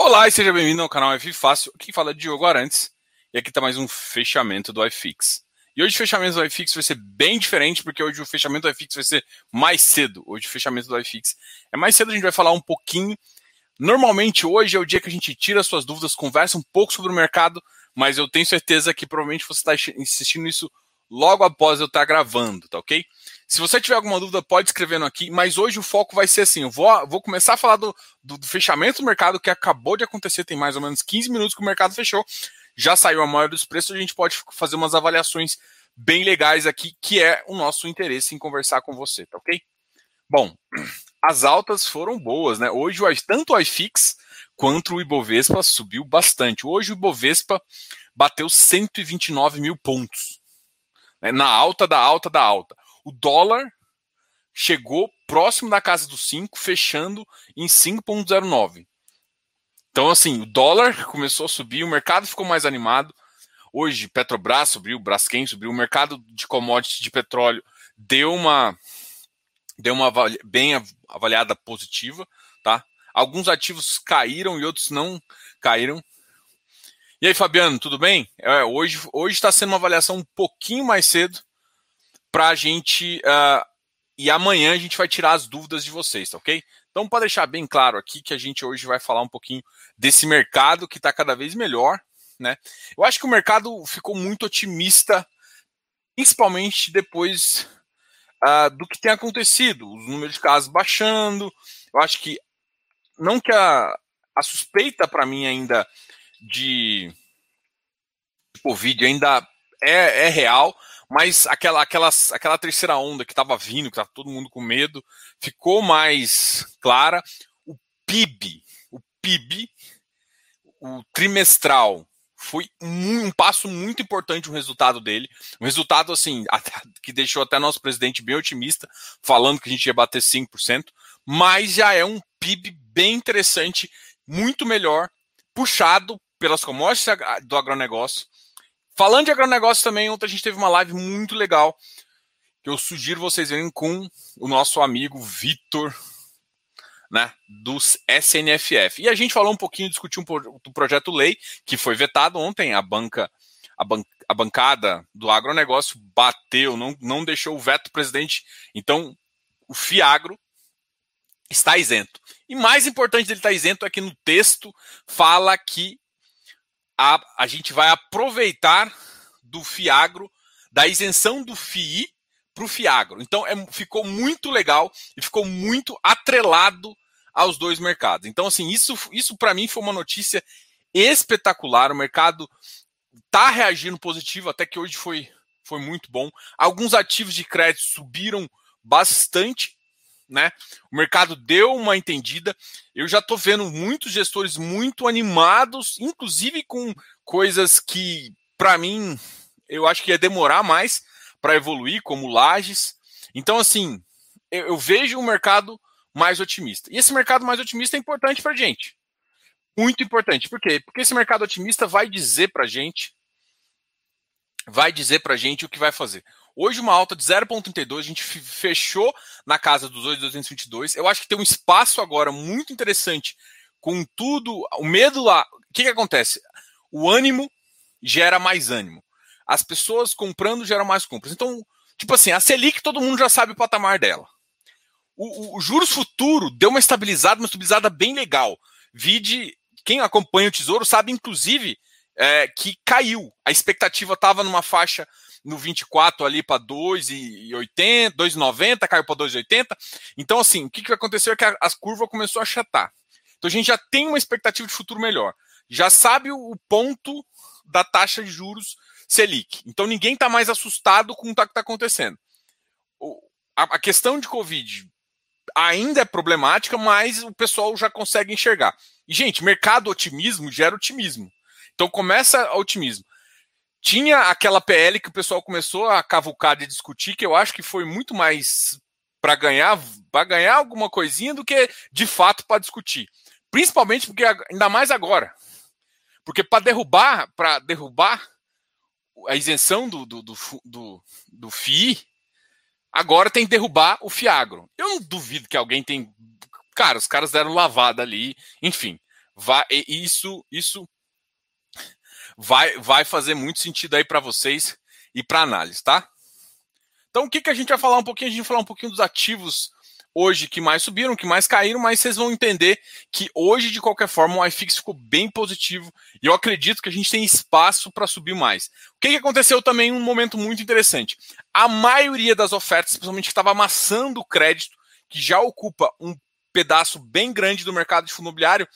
Olá e seja bem-vindo ao canal F Fácil. Aqui fala de Diogo Arantes e aqui está mais um fechamento do iFix. E hoje o fechamento do iFix vai ser bem diferente porque hoje o fechamento do iFix vai ser mais cedo. Hoje o fechamento do iFix é mais cedo, a gente vai falar um pouquinho. Normalmente hoje é o dia que a gente tira suas dúvidas, conversa um pouco sobre o mercado, mas eu tenho certeza que provavelmente você está assistindo isso logo após eu estar gravando, tá ok? Se você tiver alguma dúvida, pode escrevendo aqui, mas hoje o foco vai ser assim: eu vou, vou começar a falar do, do, do, fechamento do mercado que acabou de acontecer, tem mais ou menos 15 minutos que o mercado fechou, já saiu a maioria dos preços, a gente pode fazer umas avaliações bem legais aqui, que é o nosso interesse em conversar com você, tá ok? Bom, as altas foram boas, né? Hoje, tanto o iFix quanto o Ibovespa subiu bastante. Hoje o Ibovespa bateu 129 mil pontos. Né? Na alta da alta da alta o dólar chegou próximo da casa dos 5, fechando em 5,09. Então, assim, o dólar começou a subir, o mercado ficou mais animado. Hoje, Petrobras subiu, Braskem subiu, o mercado de commodities de petróleo deu uma deu uma bem avaliada positiva, tá? Alguns ativos caíram e outros não caíram. E aí, Fabiano, tudo bem? É, hoje hoje está sendo uma avaliação um pouquinho mais cedo, para a gente. Uh, e amanhã a gente vai tirar as dúvidas de vocês, tá ok? Então, para deixar bem claro aqui que a gente hoje vai falar um pouquinho desse mercado que está cada vez melhor, né? Eu acho que o mercado ficou muito otimista, principalmente depois uh, do que tem acontecido, os números de casos baixando. Eu acho que não que a, a suspeita para mim ainda de Covid ainda é, é real, mas aquela, aquela, aquela terceira onda que estava vindo, que estava todo mundo com medo, ficou mais clara. O PIB, o PIB, o trimestral, foi um, um passo muito importante o resultado dele. Um resultado, assim, que deixou até nosso presidente bem otimista, falando que a gente ia bater 5%, mas já é um PIB bem interessante, muito melhor, puxado pelas commodities do agronegócio, Falando de agronegócio também, ontem a gente teve uma live muito legal que eu sugiro vocês verem com o nosso amigo Vitor, né, dos SNFF. E a gente falou um pouquinho, discutiu um do projeto lei que foi vetado ontem, a banca a, ban a bancada do agronegócio bateu, não, não deixou o veto presidente. Então, o Fiagro está isento. E mais importante dele estar isento é que no texto fala que a, a gente vai aproveitar do Fiagro, da isenção do FII para o Fiagro. Então é, ficou muito legal e ficou muito atrelado aos dois mercados. Então, assim, isso, isso para mim foi uma notícia espetacular. O mercado está reagindo positivo, até que hoje foi, foi muito bom. Alguns ativos de crédito subiram bastante né? O mercado deu uma entendida. Eu já estou vendo muitos gestores muito animados, inclusive com coisas que, para mim, eu acho que ia demorar mais para evoluir, como lajes. Então, assim, eu, eu vejo um mercado mais otimista. E esse mercado mais otimista é importante para gente. Muito importante. Por quê? Porque esse mercado otimista vai dizer para gente, vai dizer para gente o que vai fazer. Hoje uma alta de 0,32, a gente fechou na casa dos 8,222. Eu acho que tem um espaço agora muito interessante com tudo, o medo lá. O que, que acontece? O ânimo gera mais ânimo. As pessoas comprando geram mais compras. Então, tipo assim, a Selic todo mundo já sabe o patamar dela. O, o, o juros futuro deu uma estabilizada, uma estabilizada bem legal. Vide, quem acompanha o Tesouro sabe, inclusive, é, que caiu. A expectativa estava numa faixa no 24 ali para 2,80, 2,90, caiu para 2,80. Então, assim, o que, que aconteceu é que a, a curva começou a achatar. Então a gente já tem uma expectativa de futuro melhor. Já sabe o ponto da taxa de juros Selic. Então ninguém está mais assustado com o que está acontecendo. O, a, a questão de Covid ainda é problemática, mas o pessoal já consegue enxergar. E, gente, mercado otimismo gera otimismo. Então começa otimismo. Tinha aquela PL que o pessoal começou a cavucar de discutir, que eu acho que foi muito mais para ganhar, para ganhar alguma coisinha do que de fato para discutir. Principalmente porque ainda mais agora. Porque para derrubar, para derrubar a isenção do, do, do, do, do FII, agora tem que derrubar o Fiagro. Eu não duvido que alguém tem. Cara, os caras deram lavada ali, enfim. vai, isso, isso vai, vai fazer muito sentido aí para vocês e para análise, tá? Então, o que, que a gente vai falar um pouquinho? A gente vai falar um pouquinho dos ativos hoje que mais subiram, que mais caíram, mas vocês vão entender que hoje, de qualquer forma, o iFix ficou bem positivo e eu acredito que a gente tem espaço para subir mais. O que, que aconteceu também um momento muito interessante? A maioria das ofertas, principalmente que estava amassando o crédito, que já ocupa um pedaço bem grande do mercado de fundo imobiliário,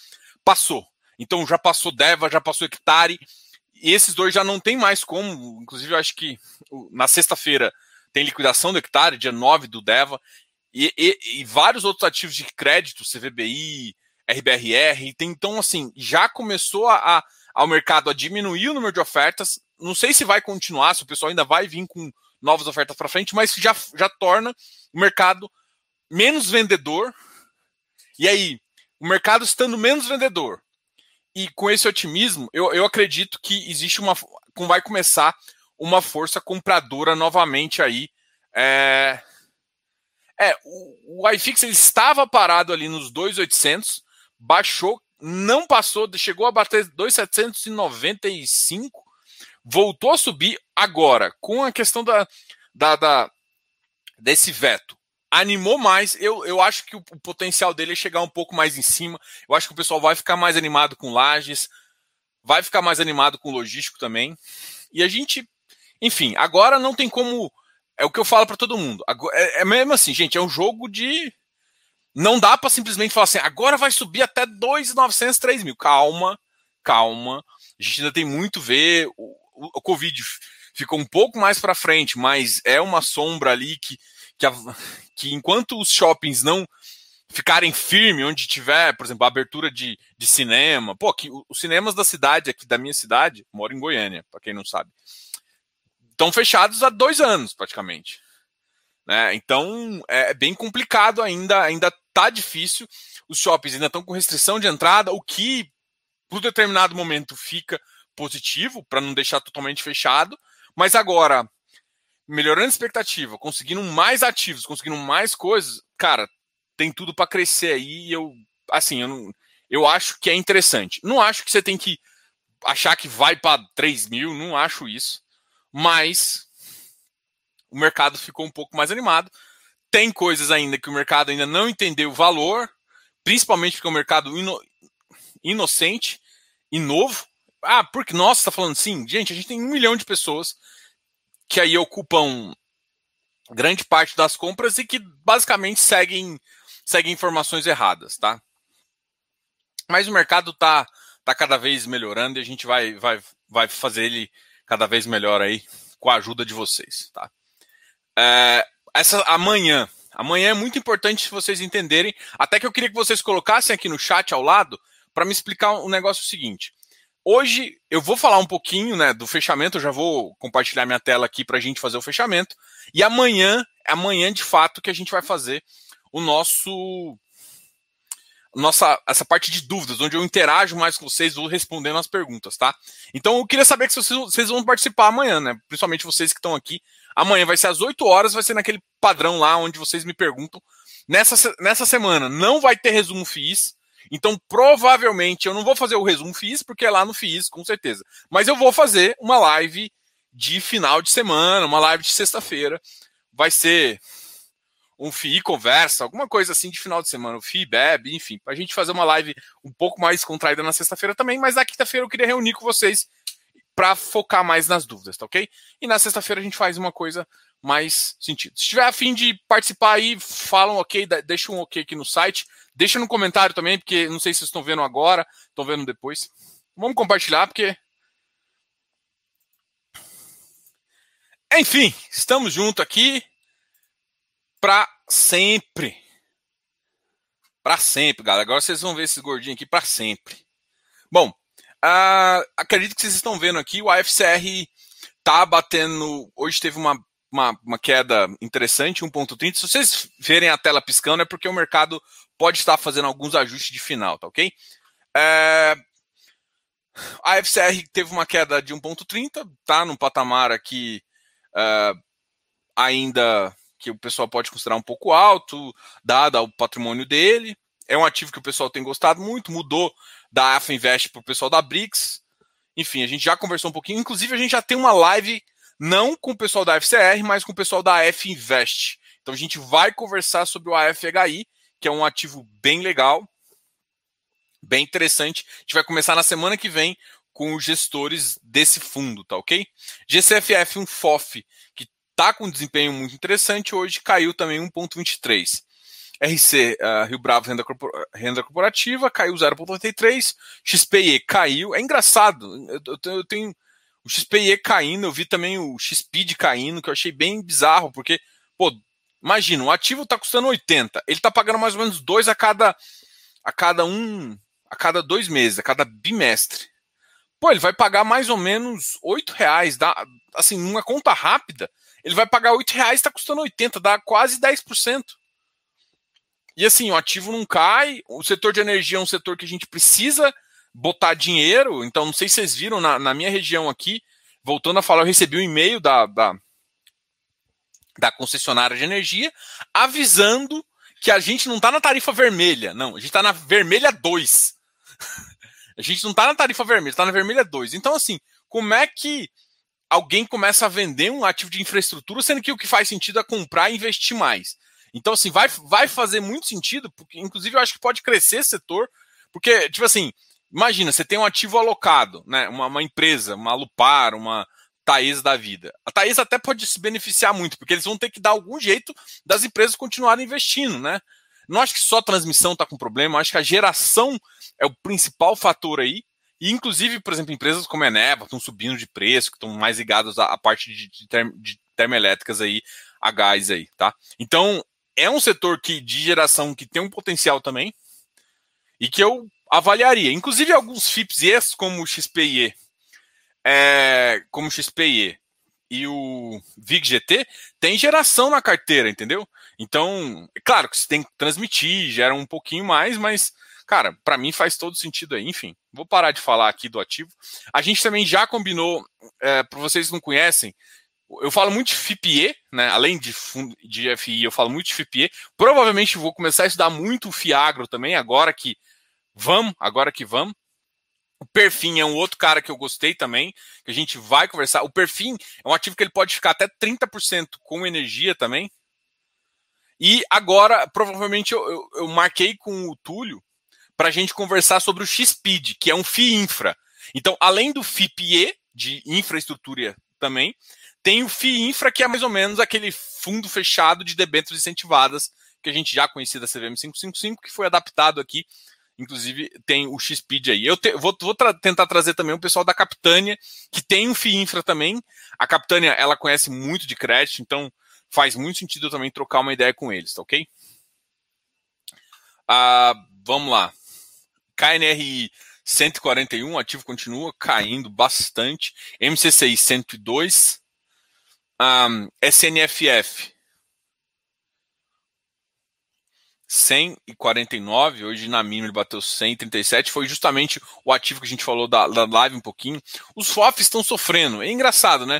passou. Então já passou Deva, já passou Hectare, e esses dois já não tem mais como. Inclusive, eu acho que na sexta-feira tem liquidação do Hectare, dia 9 do Deva, e, e, e, vários outros ativos de crédito, CVBI, RBRR. Tem, então, assim, já começou a, a, ao mercado a diminuir o número de ofertas. Não sei se vai continuar, se o pessoal ainda vai vir com novas ofertas para frente, mas já, já torna o mercado menos vendedor. E aí, o mercado estando menos vendedor e com esse otimismo, eu, eu acredito que existe uma. vai começar uma força compradora novamente aí. É, é, o, o iFix ele estava parado ali nos 2,800, baixou, não passou, chegou a bater 2,795, voltou a subir agora, com a questão da, da, da desse veto. Animou mais, eu, eu acho que o, o potencial dele é chegar um pouco mais em cima. Eu acho que o pessoal vai ficar mais animado com lajes, vai ficar mais animado com logístico também. E a gente, enfim, agora não tem como é o que eu falo para todo mundo. É, é mesmo assim, gente, é um jogo de. Não dá para simplesmente falar assim, agora vai subir até 2,900, 3 mil. Calma, calma. A gente ainda tem muito a ver. O, o, o Covid ficou um pouco mais para frente, mas é uma sombra ali que, que, a, que enquanto os shoppings não ficarem firme onde tiver, por exemplo, a abertura de, de cinema. Pô, que, os cinemas da cidade aqui, da minha cidade, moro em Goiânia, para quem não sabe estão fechados há dois anos, praticamente. Né? Então é, é bem complicado ainda, ainda tá difícil. Os shoppings ainda estão com restrição de entrada, o que, por determinado momento, fica positivo para não deixar totalmente fechado. Mas agora, melhorando a expectativa, conseguindo mais ativos, conseguindo mais coisas, cara, tem tudo para crescer aí. E eu, assim, eu, não, eu acho que é interessante. Não acho que você tem que achar que vai para 3 mil, não acho isso mas o mercado ficou um pouco mais animado. Tem coisas ainda que o mercado ainda não entendeu o valor, principalmente porque é um mercado ino inocente e novo. Ah, porque nossa, está falando assim, gente, a gente tem um milhão de pessoas que aí ocupam grande parte das compras e que basicamente seguem, seguem informações erradas, tá? Mas o mercado tá, tá cada vez melhorando e a gente vai, vai, vai fazer ele cada vez melhor aí com a ajuda de vocês, tá? É, essa amanhã, amanhã é muito importante vocês entenderem, até que eu queria que vocês colocassem aqui no chat ao lado para me explicar um negócio seguinte. Hoje eu vou falar um pouquinho né, do fechamento, eu já vou compartilhar minha tela aqui para a gente fazer o fechamento. E amanhã, amanhã de fato que a gente vai fazer o nosso nossa essa parte de dúvidas, onde eu interajo mais com vocês, vou respondendo as perguntas, tá? Então eu queria saber que vocês, vocês vão participar amanhã, né? Principalmente vocês que estão aqui. Amanhã vai ser às 8 horas, vai ser naquele padrão lá onde vocês me perguntam. Nessa, nessa semana não vai ter resumo FIIs. Então, provavelmente, eu não vou fazer o resumo FIIs, porque é lá no FIIs, com certeza. Mas eu vou fazer uma live de final de semana, uma live de sexta-feira. Vai ser um FII conversa, alguma coisa assim de final de semana, o FII bebe, enfim, para a gente fazer uma live um pouco mais contraída na sexta-feira também, mas na quinta-feira eu queria reunir com vocês para focar mais nas dúvidas, tá ok? E na sexta-feira a gente faz uma coisa mais sentido. Se tiver a fim de participar aí, falam ok, deixa um ok aqui no site, deixa no comentário também, porque não sei se vocês estão vendo agora, estão vendo depois. Vamos compartilhar, porque. Enfim, estamos juntos aqui para sempre. Para sempre, galera. Agora vocês vão ver esses gordinhos aqui para sempre. Bom, uh, acredito que vocês estão vendo aqui, o AFCR tá batendo. Hoje teve uma, uma, uma queda interessante, 1,30. Se vocês verem a tela piscando, é porque o mercado pode estar fazendo alguns ajustes de final, tá ok? Uh, a FCR teve uma queda de 1,30, tá num patamar aqui uh, ainda que o pessoal pode considerar um pouco alto, dado o patrimônio dele. é um ativo que o pessoal tem gostado muito, mudou da AFA Invest para o pessoal da BRICS. Enfim, a gente já conversou um pouquinho. Inclusive, a gente já tem uma live, não com o pessoal da FCR, mas com o pessoal da AF Invest. Então, a gente vai conversar sobre o AFHI, que é um ativo bem legal, bem interessante. A gente vai começar na semana que vem com os gestores desse fundo, tá ok? GCFF, um FOF, que está com um desempenho muito interessante, hoje caiu também 1,23. RC uh, Rio Bravo renda, renda corporativa caiu 0,83, XPE caiu. É engraçado, eu, eu, tenho o XPE caindo, eu vi também o XPID caindo, que eu achei bem bizarro, porque, pô, imagina, o ativo está custando 80, ele está pagando mais ou menos dois a cada a cada um, a cada dois meses, a cada bimestre. Pô, ele vai pagar mais ou menos 8 reais, dá, assim, numa conta rápida, ele vai pagar 8 reais, está custando 80, dá quase 10%. E assim, o ativo não cai, o setor de energia é um setor que a gente precisa botar dinheiro. Então, não sei se vocês viram, na, na minha região aqui, voltando a falar, eu recebi um e-mail da, da, da concessionária de energia avisando que a gente não está na tarifa vermelha. Não, a gente está na vermelha 2. a gente não está na tarifa vermelha, está na vermelha 2. Então, assim, como é que alguém começa a vender um ativo de infraestrutura, sendo que o que faz sentido é comprar e investir mais? Então, assim, vai, vai fazer muito sentido, porque, inclusive, eu acho que pode crescer esse setor, porque, tipo assim, imagina, você tem um ativo alocado, né? Uma, uma empresa, uma Lupar, uma Taesa da vida. A Taesa até pode se beneficiar muito, porque eles vão ter que dar algum jeito das empresas continuarem investindo, né? Não acho que só a transmissão está com problema, acho que a geração é o principal fator aí. E, inclusive, por exemplo, empresas como a Eneva estão subindo de preço, que estão mais ligadas à, à parte de, de, term, de termoelétricas aí, a gás aí, tá? Então, é um setor que, de geração que tem um potencial também e que eu avaliaria. Inclusive alguns FIPS como o XPIE, é, como o XPIE e o VIG-GT tem geração na carteira, entendeu? Então, é claro que você tem que transmitir, gera um pouquinho mais, mas, cara, para mim faz todo sentido aí. Enfim, vou parar de falar aqui do ativo. A gente também já combinou, é, para vocês que não conhecem, eu falo muito de FIPE, né? Além de, de FI, eu falo muito de FIPE. Provavelmente vou começar a estudar muito o Fiagro também, agora que vamos, agora que vamos. O Perfim é um outro cara que eu gostei também, que a gente vai conversar. O Perfim é um ativo que ele pode ficar até 30% com energia também. E agora, provavelmente, eu, eu, eu marquei com o Túlio para a gente conversar sobre o XPID, que é um FII Infra. Então, além do FIPE, de infraestrutura também, tem o FII Infra, que é mais ou menos aquele fundo fechado de debêntures incentivadas que a gente já conhecia da CVM 555, que foi adaptado aqui. Inclusive, tem o XPID aí. Eu te, vou, vou tra tentar trazer também o pessoal da Capitânia, que tem um FII Infra também. A Capitânia, ela conhece muito de crédito, então faz muito sentido também trocar uma ideia com eles, tá ok? Ah, vamos lá. KNRI 141, ativo continua caindo bastante. MCCI 102. Um, SNFF 149, hoje na mínima ele bateu 137, foi justamente o ativo que a gente falou da, da live um pouquinho. Os FOFs estão sofrendo, é engraçado, né?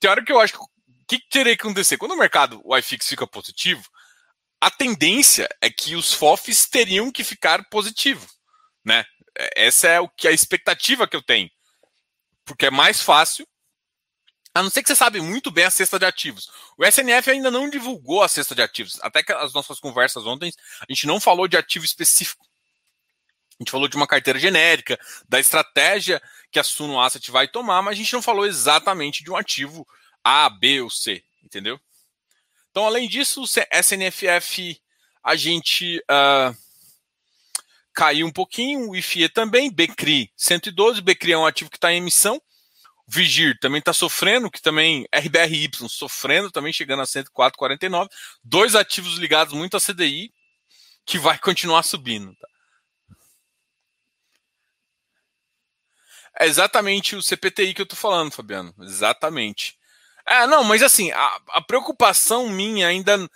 Tem hora que eu acho que o que, que teria que acontecer? Quando o mercado o iFix fica positivo, a tendência é que os FOFs teriam que ficar positivo, né? Essa é o que a expectativa que eu tenho. Porque é mais fácil a não ser que você sabe muito bem a cesta de ativos. O SNF ainda não divulgou a cesta de ativos. Até que as nossas conversas ontem, a gente não falou de ativo específico. A gente falou de uma carteira genérica, da estratégia que a Suno Asset vai tomar, mas a gente não falou exatamente de um ativo A, B ou C, entendeu? Então, além disso, o SNFF a gente uh, caiu um pouquinho, o IFIE também, BCRI 112, BCRI é um ativo que está em emissão, Vigir também está sofrendo, que também RBRY sofrendo, também chegando a 104,49. Dois ativos ligados muito a CDI, que vai continuar subindo. Tá? É exatamente o CPTI que eu estou falando, Fabiano. Exatamente. É, não, mas assim, a, a preocupação minha ainda.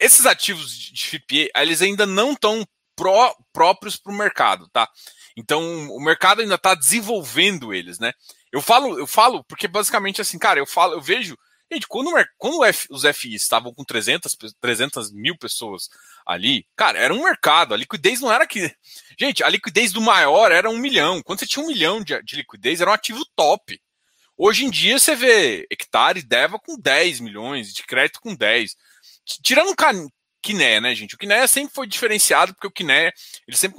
Esses ativos de FIPE, eles ainda não estão pró, próprios para o mercado, tá? Então, o mercado ainda está desenvolvendo eles, né? Eu falo, eu falo porque basicamente assim, cara, eu falo, eu vejo Gente, quando, quando os FIs estavam com 300, 300 mil pessoas ali, cara, era um mercado. A liquidez não era que. Gente, a liquidez do maior era um milhão. Quando você tinha um milhão de, de liquidez, era um ativo top. Hoje em dia você vê hectare Deva com 10 milhões, de crédito com 10. Tirando Kiné, né, gente? O Kiné sempre foi diferenciado, porque o Kiné, ele sempre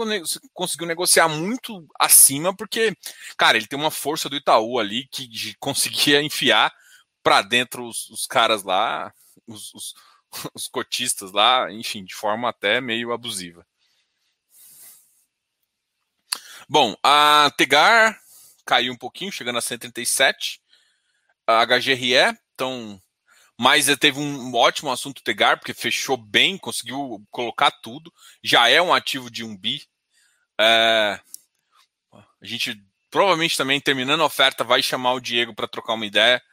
conseguiu negociar muito acima, porque, cara, ele tem uma força do Itaú ali que conseguia enfiar para dentro os, os, caras lá, os, os, os cotistas lá, enfim, de forma até meio abusiva. Bom, a Tegar caiu um pouquinho, chegando a 137. A HGRE, então. Mas teve um ótimo assunto Tegar, porque fechou bem, conseguiu colocar tudo. Já é um ativo de um bi. É, a gente provavelmente também, terminando a oferta, vai chamar o Diego para trocar uma ideia.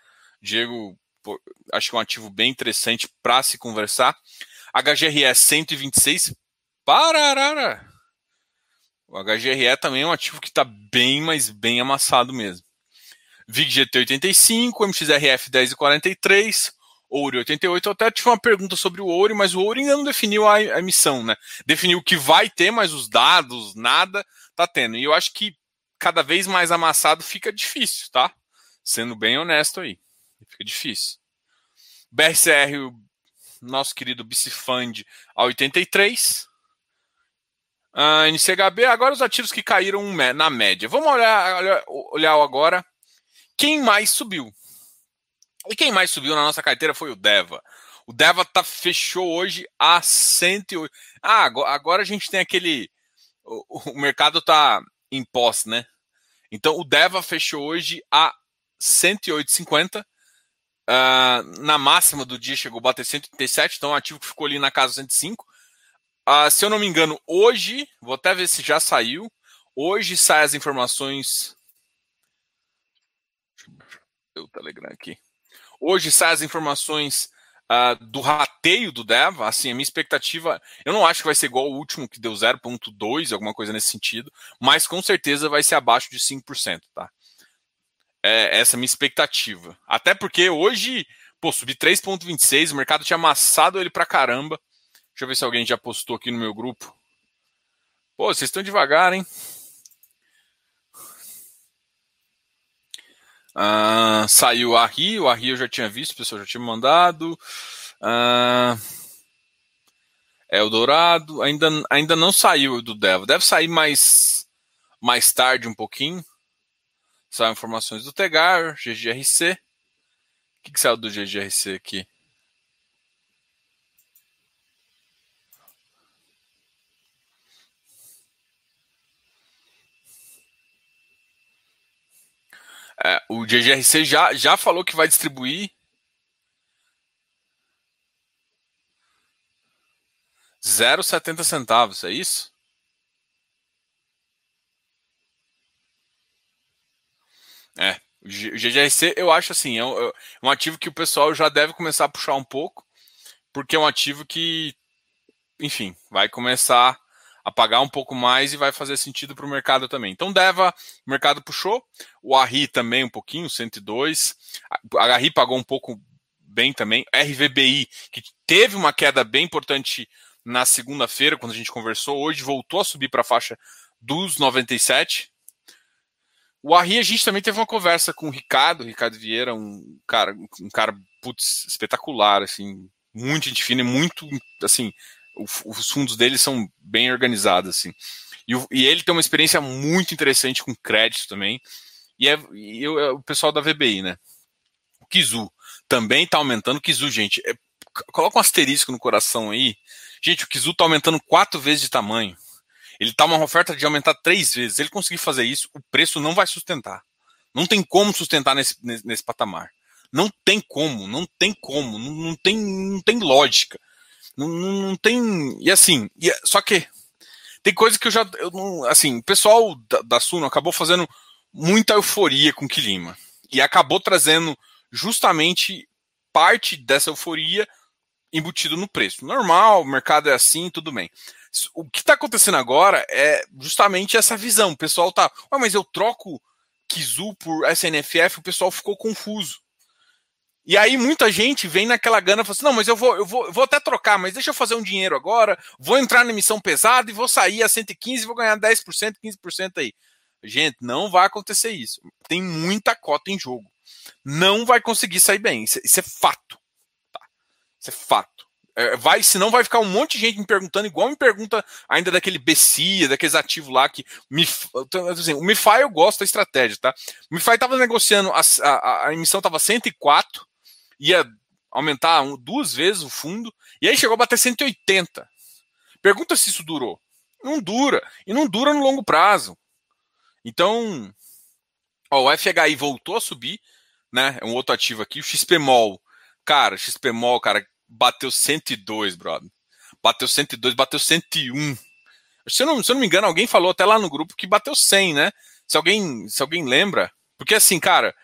Diego, pô, acho que é um ativo bem interessante para se conversar. HGRE 126. Pararara! O HGRE também é um ativo que está bem, mas bem amassado mesmo. VIG GT 85, MXRF 10,43, Ouro 88. Eu até tive uma pergunta sobre o Ouro, mas o Ouro ainda não definiu a, emissão, né? Definiu o que vai ter, mas os dados, nada, tá tendo. E eu acho que cada vez mais amassado fica difícil, tá? Sendo bem honesto aí. Fica difícil. BRCR, nosso querido Bicifund, a 83. Uh, NCHB, agora os ativos que caíram na média. Vamos olhar, olhar, olhar agora quem mais subiu. E quem mais subiu na nossa carteira foi o Deva. O Deva tá, fechou hoje a 108. Ah, agora a gente tem aquele. O, o mercado tá em pós, né? Então o Deva fechou hoje a 108,50. Uh, ah, na máxima do dia chegou a bater 137, então o ativo que ficou ali na casa 105. Uh, se eu não me engano, hoje, vou até ver se já saiu. Hoje sai as informações. o Telegram aqui. Hoje sai as informações uh, do rateio do Deva. Assim, a minha expectativa, eu não acho que vai ser igual ao último que deu 0,2, alguma coisa nesse sentido, mas com certeza vai ser abaixo de 5%, tá? É, essa é a minha expectativa. Até porque hoje, pô, subi 3,26, o mercado tinha amassado ele pra caramba. Deixa eu ver se alguém já postou aqui no meu grupo. Pô, vocês estão devagar, hein? Uh, saiu a Rio, a Rio eu já tinha visto, o pessoal já tinha mandado. Uh, é o Dourado, ainda, ainda não saiu do Devo. Deve sair mais, mais tarde um pouquinho. Saiu informações do Tegar, GGRC. O que, que saiu do GGRC aqui? É, o GGRC já, já falou que vai distribuir 0,70 centavos, é isso? É, o GGRC eu acho assim, é um, é um ativo que o pessoal já deve começar a puxar um pouco, porque é um ativo que, enfim, vai começar a pagar um pouco mais e vai fazer sentido para o mercado também. Então, Deva, o mercado puxou, o Arri também um pouquinho, 102, a Arri pagou um pouco bem também, RVBI, que teve uma queda bem importante na segunda-feira, quando a gente conversou, hoje voltou a subir para a faixa dos 97. O Arri, a gente também teve uma conversa com o Ricardo, Ricardo Vieira, um cara, um cara putz, espetacular, assim, muito gente fina, muito, assim, os fundos dele são bem organizados, assim. E, e, ele tem uma experiência muito interessante com crédito também. E, é, e é o pessoal da VBI, né? O Kizu também está aumentando. O Kizu, gente, é, coloca um asterisco no coração aí. Gente, o Kizu está aumentando quatro vezes de tamanho. Ele está uma oferta de aumentar três vezes. Se ele conseguir fazer isso, o preço não vai sustentar. Não tem como sustentar nesse, nesse, nesse patamar. Não tem como, não tem como, não, não, tem, não tem lógica. Não, não, tem. E assim, e, só que tem coisa que eu já. Eu não, assim, o pessoal da, da Suno acabou fazendo muita euforia com o Quilima. E acabou trazendo justamente parte dessa euforia embutido no preço. Normal, o mercado é assim, tudo bem. O que está acontecendo agora é justamente essa visão. O pessoal tá. mas eu troco Kizu por SNFF, o pessoal ficou confuso. E aí muita gente vem naquela gana e fala assim: não, mas eu vou, eu vou, eu vou até trocar, mas deixa eu fazer um dinheiro agora, vou entrar na emissão pesada e vou sair a 115 e vou ganhar 10%, 15% aí. Gente, não vai acontecer isso. Tem muita cota em jogo. Não vai conseguir sair bem. Isso, isso é fato. Tá? Isso é fato. É, vai, senão vai ficar um monte de gente me perguntando, igual me pergunta ainda daquele BCIA, daqueles ativos lá que. Me, assim, o MiFi eu gosto da estratégia, tá? O MiFi estava negociando, a, a, a emissão estava 104 ia aumentar um, duas vezes o fundo, e aí chegou a bater 180. Pergunta se isso durou. Não dura. E não dura no longo prazo. Então, ó, o FHI voltou a subir, né? É um outro ativo aqui. O XPMOL. Cara, XPMOL, cara, bateu 102, brother. Bateu 102, bateu 101. Se eu, não, se eu não me engano, alguém falou até lá no grupo que bateu 100, né? Se alguém, se alguém lembra. Porque assim, cara,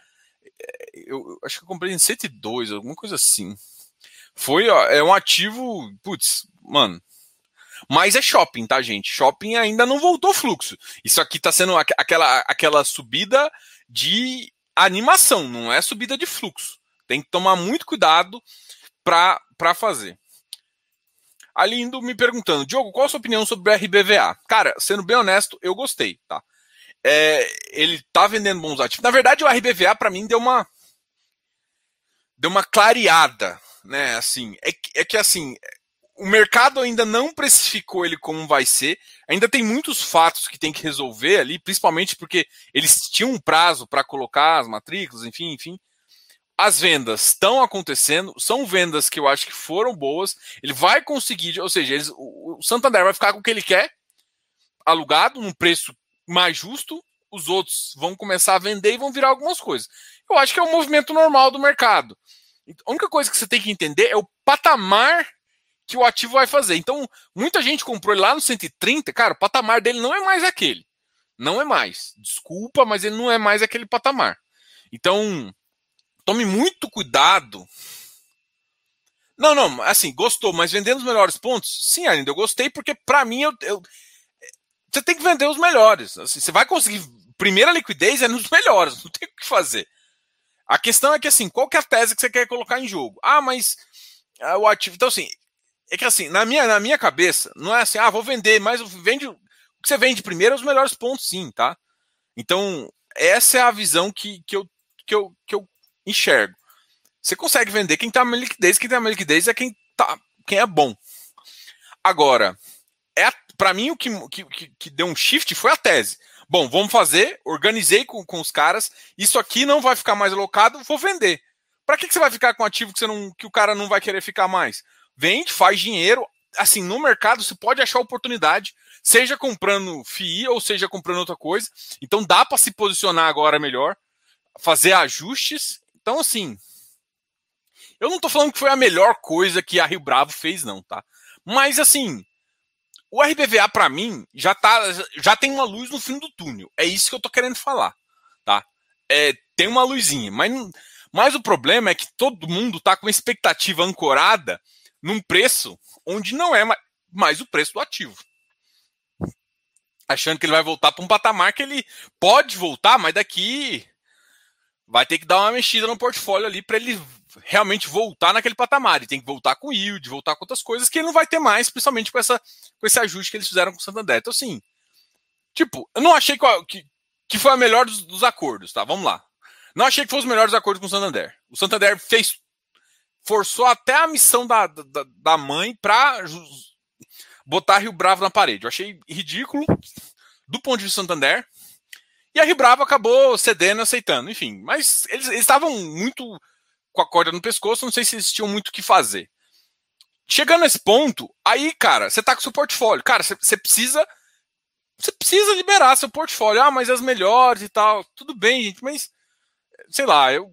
eu acho que eu comprei em 102, alguma coisa assim. Foi, ó, é um ativo, putz, mano. Mas é shopping, tá, gente? Shopping ainda não voltou fluxo. Isso aqui tá sendo aquela, aquela subida de animação, não é subida de fluxo. Tem que tomar muito cuidado para fazer. Alindo me perguntando, Diogo, qual a sua opinião sobre o RBVA? Cara, sendo bem honesto, eu gostei, tá? É, ele tá vendendo bons ativos. Na verdade, o RBVA para mim deu uma deu uma clareada, né? Assim, é, é que assim, o mercado ainda não precificou ele como vai ser. Ainda tem muitos fatos que tem que resolver ali, principalmente porque eles tinham um prazo para colocar as matrículas, enfim, enfim. As vendas estão acontecendo, são vendas que eu acho que foram boas. Ele vai conseguir, ou seja, eles, o Santander vai ficar com o que ele quer, alugado, num preço mais justo, os outros vão começar a vender e vão virar algumas coisas. Eu acho que é um movimento normal do mercado. A única coisa que você tem que entender é o patamar que o ativo vai fazer. Então, muita gente comprou ele lá no 130, cara, o patamar dele não é mais aquele. Não é mais. Desculpa, mas ele não é mais aquele patamar. Então, tome muito cuidado. Não, não, assim, gostou, mas vendendo os melhores pontos? Sim, ainda eu gostei, porque para mim eu, eu, você tem que vender os melhores. Assim, você vai conseguir. Primeira liquidez é nos melhores, não tem o que fazer. A questão é que, assim, qual que é a tese que você quer colocar em jogo? Ah, mas ah, o ativo. Então, assim, é que, assim, na minha, na minha cabeça, não é assim, ah, vou vender, mas vende, o que você vende primeiro é os melhores pontos, sim, tá? Então, essa é a visão que, que, eu, que, eu, que eu enxergo. Você consegue vender quem tá na liquidez, quem tá na liquidez é quem, tá, quem é bom. Agora, é para mim o que, que, que deu um shift foi a tese. Bom, vamos fazer, organizei com, com os caras, isso aqui não vai ficar mais alocado, vou vender. Para que, que você vai ficar com ativo que, você não, que o cara não vai querer ficar mais? Vende, faz dinheiro. Assim, no mercado você pode achar oportunidade, seja comprando FII ou seja comprando outra coisa. Então dá para se posicionar agora melhor, fazer ajustes. Então, assim, eu não tô falando que foi a melhor coisa que a Rio Bravo fez, não, tá? Mas, assim, o RBVA, para mim, já, tá, já tem uma luz no fim do túnel. É isso que eu tô querendo falar. Tá? É, tem uma luzinha. Mas, mas o problema é que todo mundo tá com expectativa ancorada num preço onde não é mais o preço do ativo. Achando que ele vai voltar para um patamar que ele pode voltar, mas daqui vai ter que dar uma mexida no portfólio ali para ele realmente voltar naquele patamar. Ele tem que voltar com yield, voltar com outras coisas que ele não vai ter mais, principalmente com, essa, com esse ajuste que eles fizeram com o Santander. Então, assim, tipo, eu não achei que, que foi a melhor dos, dos acordos, tá? Vamos lá. Não achei que fosse os melhores acordos com o Santander. O Santander fez. Forçou até a missão da, da, da mãe para botar Rio Bravo na parede. Eu achei ridículo do ponto de vista do Santander. E a Rio Bravo acabou cedendo, aceitando. Enfim, mas eles estavam muito com a corda no pescoço, não sei se eles tinham muito o que fazer. Chegando nesse ponto, aí, cara, você tá com seu portfólio. Cara, você precisa. Você precisa liberar seu portfólio. Ah, mas as melhores e tal. Tudo bem, gente, mas. Sei lá, eu.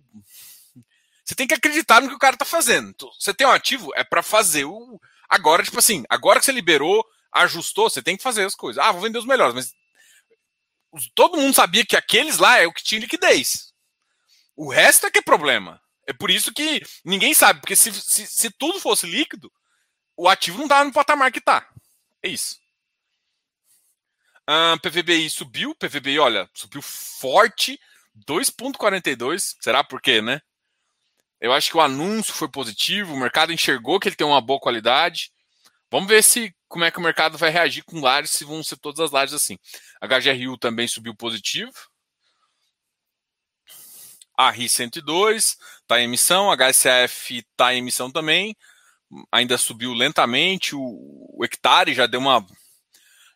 Você tem que acreditar no que o cara tá fazendo. Você tem um ativo, é para fazer o. Agora, tipo assim, agora que você liberou, ajustou, você tem que fazer as coisas. Ah, vou vender os melhores, mas. Todo mundo sabia que aqueles lá é o que tinha liquidez. O resto é que é problema. É por isso que ninguém sabe, porque se, se, se tudo fosse líquido, o ativo não tá no patamar que tá. É isso. Uh, PVBI subiu, PVBI, olha, subiu forte, 2,42. Será por quê, né? Eu acho que o anúncio foi positivo, o mercado enxergou que ele tem uma boa qualidade. Vamos ver se como é que o mercado vai reagir com lajes, se vão ser todas as lajes assim. A HGRU também subiu positivo. A RI 102 está em emissão, a HSF está em emissão também, ainda subiu lentamente, o, o hectare já deu uma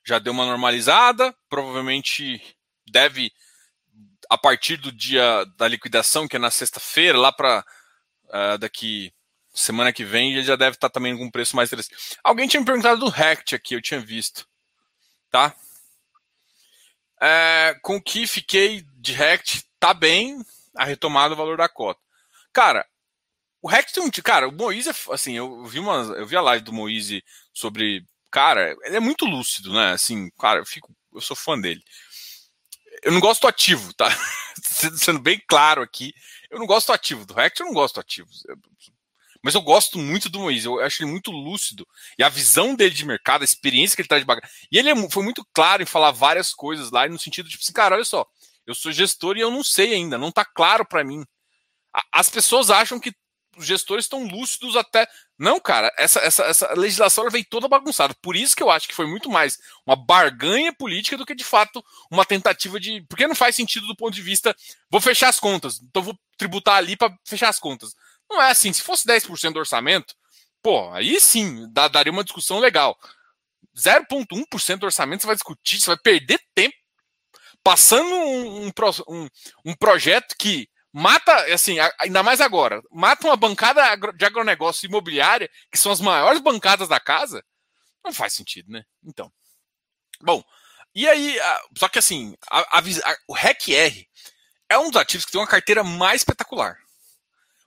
já deu uma normalizada, provavelmente deve a partir do dia da liquidação, que é na sexta-feira, lá para uh, eh, daqui semana que vem, ele já deve estar tá também com um preço mais interessante. Alguém tinha me perguntado do Rect aqui, eu tinha visto. Tá? É, com o que fiquei de Rect, tá bem a retomada do valor da cota. Cara, o Rect tem um. Cara, o Moise, assim, eu vi, uma, eu vi a live do Moise sobre. Cara, ele é muito lúcido, né? Assim, cara, eu, fico, eu sou fã dele. Eu não gosto ativo, tá? Sendo bem claro aqui, eu não gosto ativo. Do Rect eu não gosto ativo. Mas eu gosto muito do Moisés, eu acho ele muito lúcido. E a visão dele de mercado, a experiência que ele traz de bagagem. E ele é foi muito claro em falar várias coisas lá, no sentido de, tipo assim, cara, olha só, eu sou gestor e eu não sei ainda, não tá claro para mim. As pessoas acham que os gestores estão lúcidos até. Não, cara, essa, essa, essa legislação ela veio toda bagunçada. Por isso que eu acho que foi muito mais uma barganha política do que de fato uma tentativa de. Porque não faz sentido do ponto de vista. Vou fechar as contas, então vou tributar ali para fechar as contas. Não é assim. Se fosse 10% do orçamento, pô, aí sim daria uma discussão legal. 0,1% do orçamento você vai discutir, você vai perder tempo passando um, um, um, projeto que mata, assim, ainda mais agora, mata uma bancada de agronegócio imobiliária, que são as maiores bancadas da casa, não faz sentido, né? Então. Bom, e aí, só que assim, a, a, a, o REC-R é um dos ativos que tem uma carteira mais espetacular.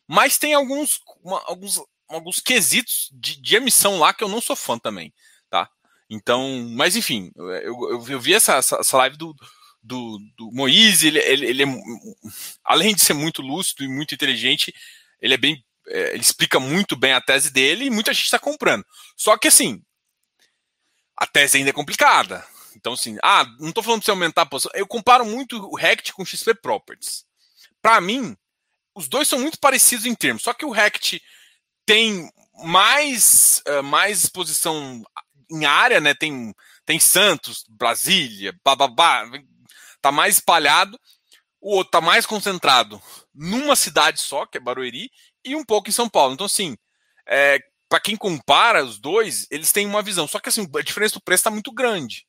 Mas tem alguns, uma, alguns, alguns quesitos de, de, emissão lá que eu não sou fã também, tá? Então, mas enfim, eu, eu, eu vi essa, essa live do, do, do Moise, ele, ele, ele, é, além de ser muito lúcido e muito inteligente, ele é bem. É, ele explica muito bem a tese dele e muita gente está comprando. Só que assim, a tese ainda é complicada. Então, assim, ah, não estou falando para você aumentar a posição. Eu comparo muito o Rect com o XP Properties. Para mim, os dois são muito parecidos em termos, só que o Rect tem mais, uh, mais exposição em área, né? Tem, tem Santos, Brasília, bababá, tá mais espalhado, o outro tá mais concentrado numa cidade só, que é Barueri, e um pouco em São Paulo. Então, assim, é, para quem compara os dois, eles têm uma visão. Só que assim, a diferença do preço está muito grande.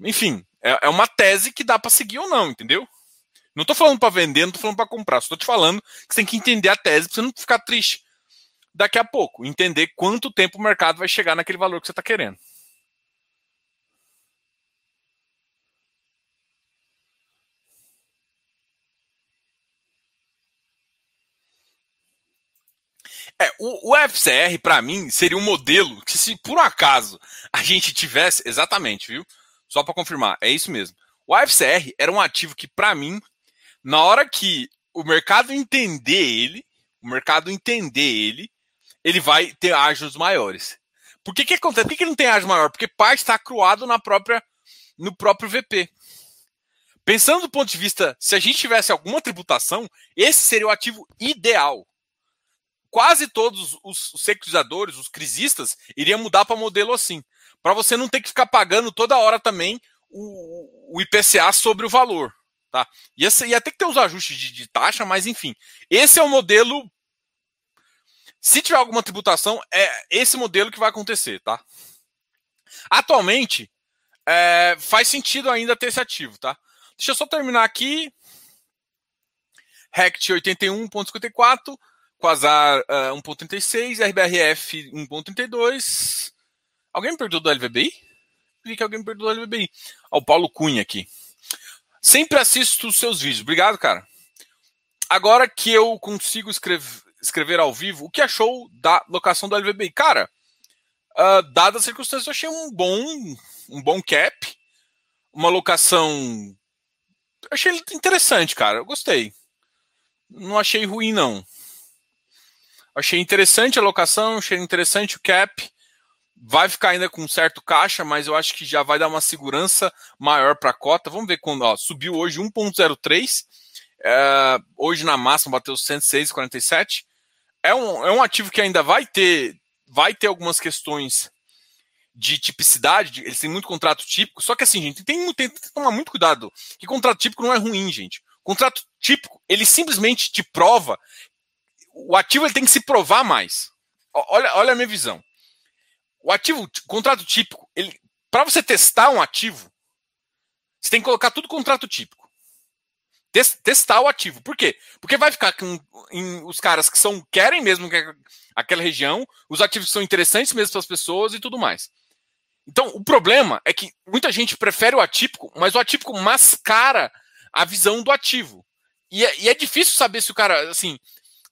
Enfim, é, é uma tese que dá para seguir ou não, entendeu? Não estou falando para vender, não estou falando para comprar. Estou te falando que você tem que entender a tese para você não ficar triste daqui a pouco. Entender quanto tempo o mercado vai chegar naquele valor que você está querendo. É, o, o FCR, para mim, seria um modelo que, se por um acaso a gente tivesse. Exatamente, viu? Só para confirmar, é isso mesmo. O FCR era um ativo que, para mim, na hora que o mercado entender ele, o mercado entender ele, ele vai ter ágios maiores. Por que, que acontece? Por que, que não tem ágio maior? Porque parte está cruado na própria, no próprio VP. Pensando do ponto de vista, se a gente tivesse alguma tributação, esse seria o ativo ideal quase todos os securizadores, os crisistas, iriam mudar para modelo assim. Para você não ter que ficar pagando toda hora também o, o IPCA sobre o valor. Tá? Ia, ia ter que ter os ajustes de, de taxa, mas enfim. Esse é o modelo. Se tiver alguma tributação, é esse modelo que vai acontecer, tá? Atualmente, é, faz sentido ainda ter esse ativo, tá? Deixa eu só terminar aqui. RECT 81.54 Quasar uh, 1.36, RBRF 1.32. Alguém me perdoou do LVBI? Vi que alguém me perdoou do LVBI. Ó, o Paulo Cunha aqui. Sempre assisto os seus vídeos. Obrigado, cara. Agora que eu consigo escrever, escrever ao vivo, o que achou da locação do LVBI? Cara, uh, dadas as circunstâncias, eu achei um bom, um bom cap. Uma locação. Achei interessante, cara. Eu gostei. Não achei ruim, não. Achei interessante a locação, achei interessante o cap. Vai ficar ainda com certo caixa, mas eu acho que já vai dar uma segurança maior para a cota. Vamos ver quando ó, subiu hoje 1,03. É, hoje na máxima bateu 106,47. é um, é um ativo que ainda vai ter, vai ter algumas questões de tipicidade, de, eles têm muito contrato típico, só que assim, gente, tem, tem, tem que tomar muito cuidado, que contrato típico não é ruim, gente. Contrato típico, ele simplesmente te prova, o ativo ele tem que se provar mais. Olha, olha a minha visão. O ativo, contrato típico, ele, para você testar um ativo, você tem que colocar tudo contrato típico. Testar o ativo. Por quê? Porque vai ficar com em, os caras que são querem mesmo que aquela região, os ativos que são interessantes mesmo para as pessoas e tudo mais. Então, o problema é que muita gente prefere o atípico, mas o atípico mascara a visão do ativo. E é, e é difícil saber se o cara, assim,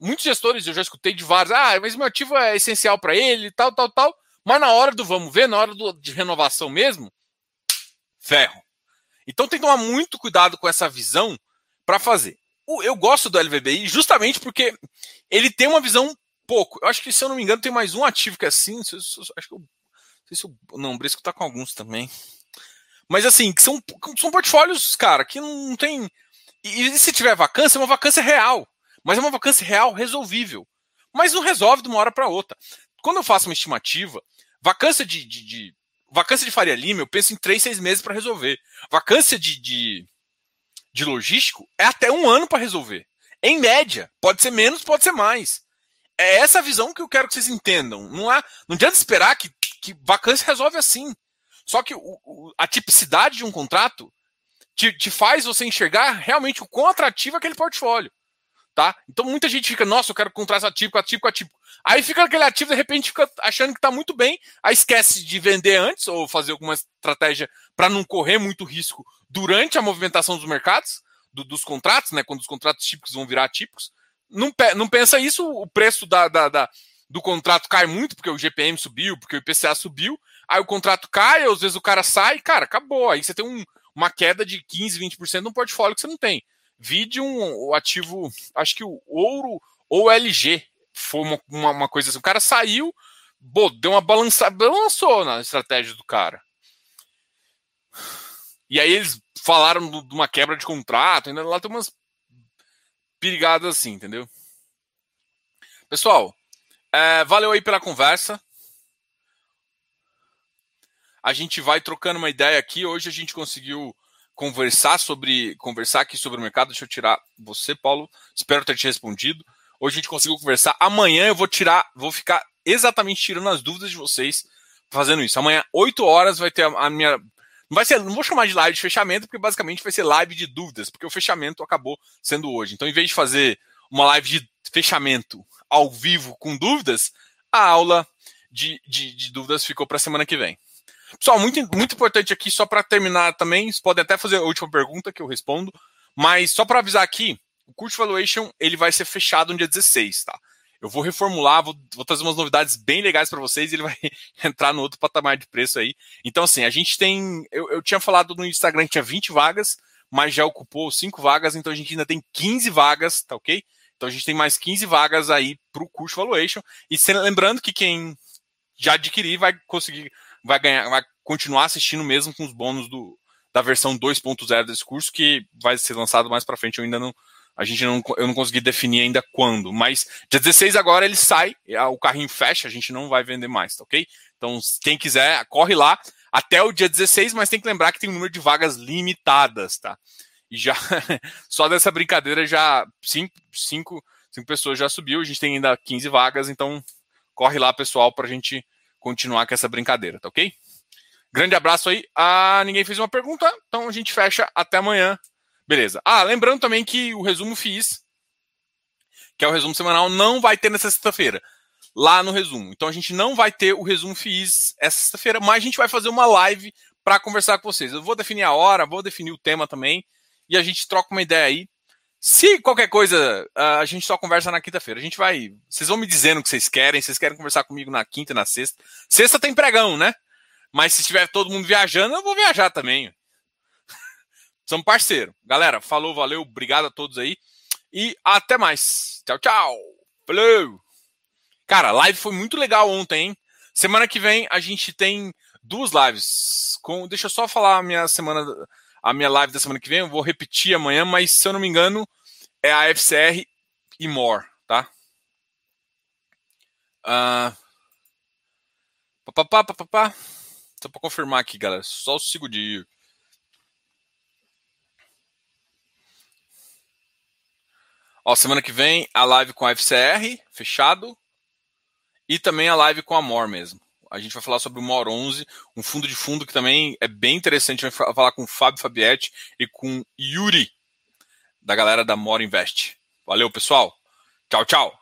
muitos gestores eu já escutei de vários, ah, mas meu ativo é essencial para ele, tal, tal, tal. Mas na hora do vamos ver, na hora do, de renovação mesmo, ferro. Então tem que tomar muito cuidado com essa visão para fazer. Eu gosto do LVBI justamente porque ele tem uma visão pouco. Eu acho que, se eu não me engano, tem mais um ativo que é assim. Acho que eu sei se. Não, o Bresco tá com alguns também. Mas assim, que são, são portfólios, cara, que não tem. E, se tiver vacância, é uma vacância real. Mas é uma vacância real resolvível. Mas não resolve de uma hora para outra. Quando eu faço uma estimativa, vacância de, de, de, Vacância de Faria Lima, eu penso em três, seis meses para resolver. Vacância de, de, de logístico é até um ano para resolver. Em média. Pode ser menos, pode ser mais. É essa visão que eu quero que vocês entendam. Não, há, não adianta esperar que que vacância resolve assim. Só que o, o, a tipicidade de um contrato te, te, faz você enxergar realmente o quão atrativo é aquele portfólio. Tá? Então muita gente fica, nossa, eu quero contrato atípico, atípico, atípico. Aí fica aquele ativo, de repente fica achando que está muito bem, aí esquece de vender antes ou fazer alguma estratégia para não correr muito risco durante a movimentação dos mercados, do, dos contratos, né? Quando os contratos típicos vão virar típicos. Não, não pensa isso, o preço da, da, da do contrato cai muito, porque o GPM subiu, porque o IPCA subiu, aí o contrato cai, às vezes o cara sai, cara, acabou. Aí você tem um, uma queda de 15, 20% no portfólio que você não tem. Vide um, o ativo, acho que o ouro ou LG foi uma, uma, uma, coisa assim. O cara saiu, bo, deu uma balançada, balançou na estratégia do cara. E aí eles falaram de uma quebra de contrato, ainda lá tem umas perigadas assim, entendeu? Pessoal, é, valeu aí pela conversa. A gente vai trocando uma ideia aqui. Hoje a gente conseguiu conversar sobre conversar aqui sobre o mercado. Deixa eu tirar você, Paulo. Espero ter te respondido. Hoje a gente conseguiu conversar. Amanhã eu vou tirar, vou ficar exatamente tirando as dúvidas de vocês fazendo isso. Amanhã, 8 horas, vai ter a, minha. Não vai ser, não vou chamar de live de fechamento, porque basicamente vai ser live de dúvidas, porque o fechamento acabou sendo hoje. Então, em vez de fazer uma live de fechamento ao vivo com dúvidas, a aula de, de, de dúvidas ficou para a semana que vem. Pessoal, muito, muito importante aqui, só para terminar também, vocês podem até fazer a última pergunta que eu respondo, mas só para avisar aqui, o curso Valuation ele vai ser fechado no dia 16, tá? Eu vou reformular, vou, vou trazer umas novidades bem legais para vocês e ele vai entrar no outro patamar de preço aí. Então, assim, a gente tem. Eu, eu tinha falado no Instagram que tinha 20 vagas, mas já ocupou 5 vagas, então a gente ainda tem 15 vagas, tá ok? Então a gente tem mais 15 vagas aí para o curso Valuation. E lembrando que quem já adquirir vai conseguir, vai ganhar, vai continuar assistindo mesmo com os bônus do, da versão 2.0 desse curso, que vai ser lançado mais para frente. Eu ainda não. A gente não, eu não consegui definir ainda quando, mas dia 16 agora ele sai, o carrinho fecha, a gente não vai vender mais, tá ok? Então, quem quiser, corre lá até o dia 16, mas tem que lembrar que tem um número de vagas limitadas, tá? E já, só dessa brincadeira, já cinco, cinco, cinco pessoas já subiu. A gente tem ainda 15 vagas, então corre lá, pessoal, para a gente continuar com essa brincadeira, tá ok? Grande abraço aí. Ah, ninguém fez uma pergunta, então a gente fecha até amanhã. Beleza. Ah, lembrando também que o resumo FIIs, que é o resumo semanal, não vai ter nessa sexta-feira. Lá no resumo. Então a gente não vai ter o resumo FIIs essa sexta-feira, mas a gente vai fazer uma live para conversar com vocês. Eu vou definir a hora, vou definir o tema também e a gente troca uma ideia aí. Se qualquer coisa, a gente só conversa na quinta-feira. A gente vai. Vocês vão me dizendo o que vocês querem. Vocês querem conversar comigo na quinta na sexta. Sexta tem pregão, né? Mas se tiver todo mundo viajando, eu vou viajar também. Somos parceiro. Galera, falou, valeu. Obrigado a todos aí. E até mais. Tchau, tchau. Falou. Cara, live foi muito legal ontem, hein? Semana que vem a gente tem duas lives. Com, deixa eu só falar a minha semana a minha live da semana que vem, eu vou repetir amanhã, mas se eu não me engano, é a FCR e more, tá? Uh... Papapá, papapá. Só para confirmar aqui, galera. Só o segundinho. Ó, semana que vem a live com a FCR, fechado. E também a live com a MOR mesmo. A gente vai falar sobre o MOR 11, um fundo de fundo que também é bem interessante. A gente vai falar com o Fábio Fabietti e com Yuri, da galera da MOR Invest. Valeu, pessoal. Tchau, tchau.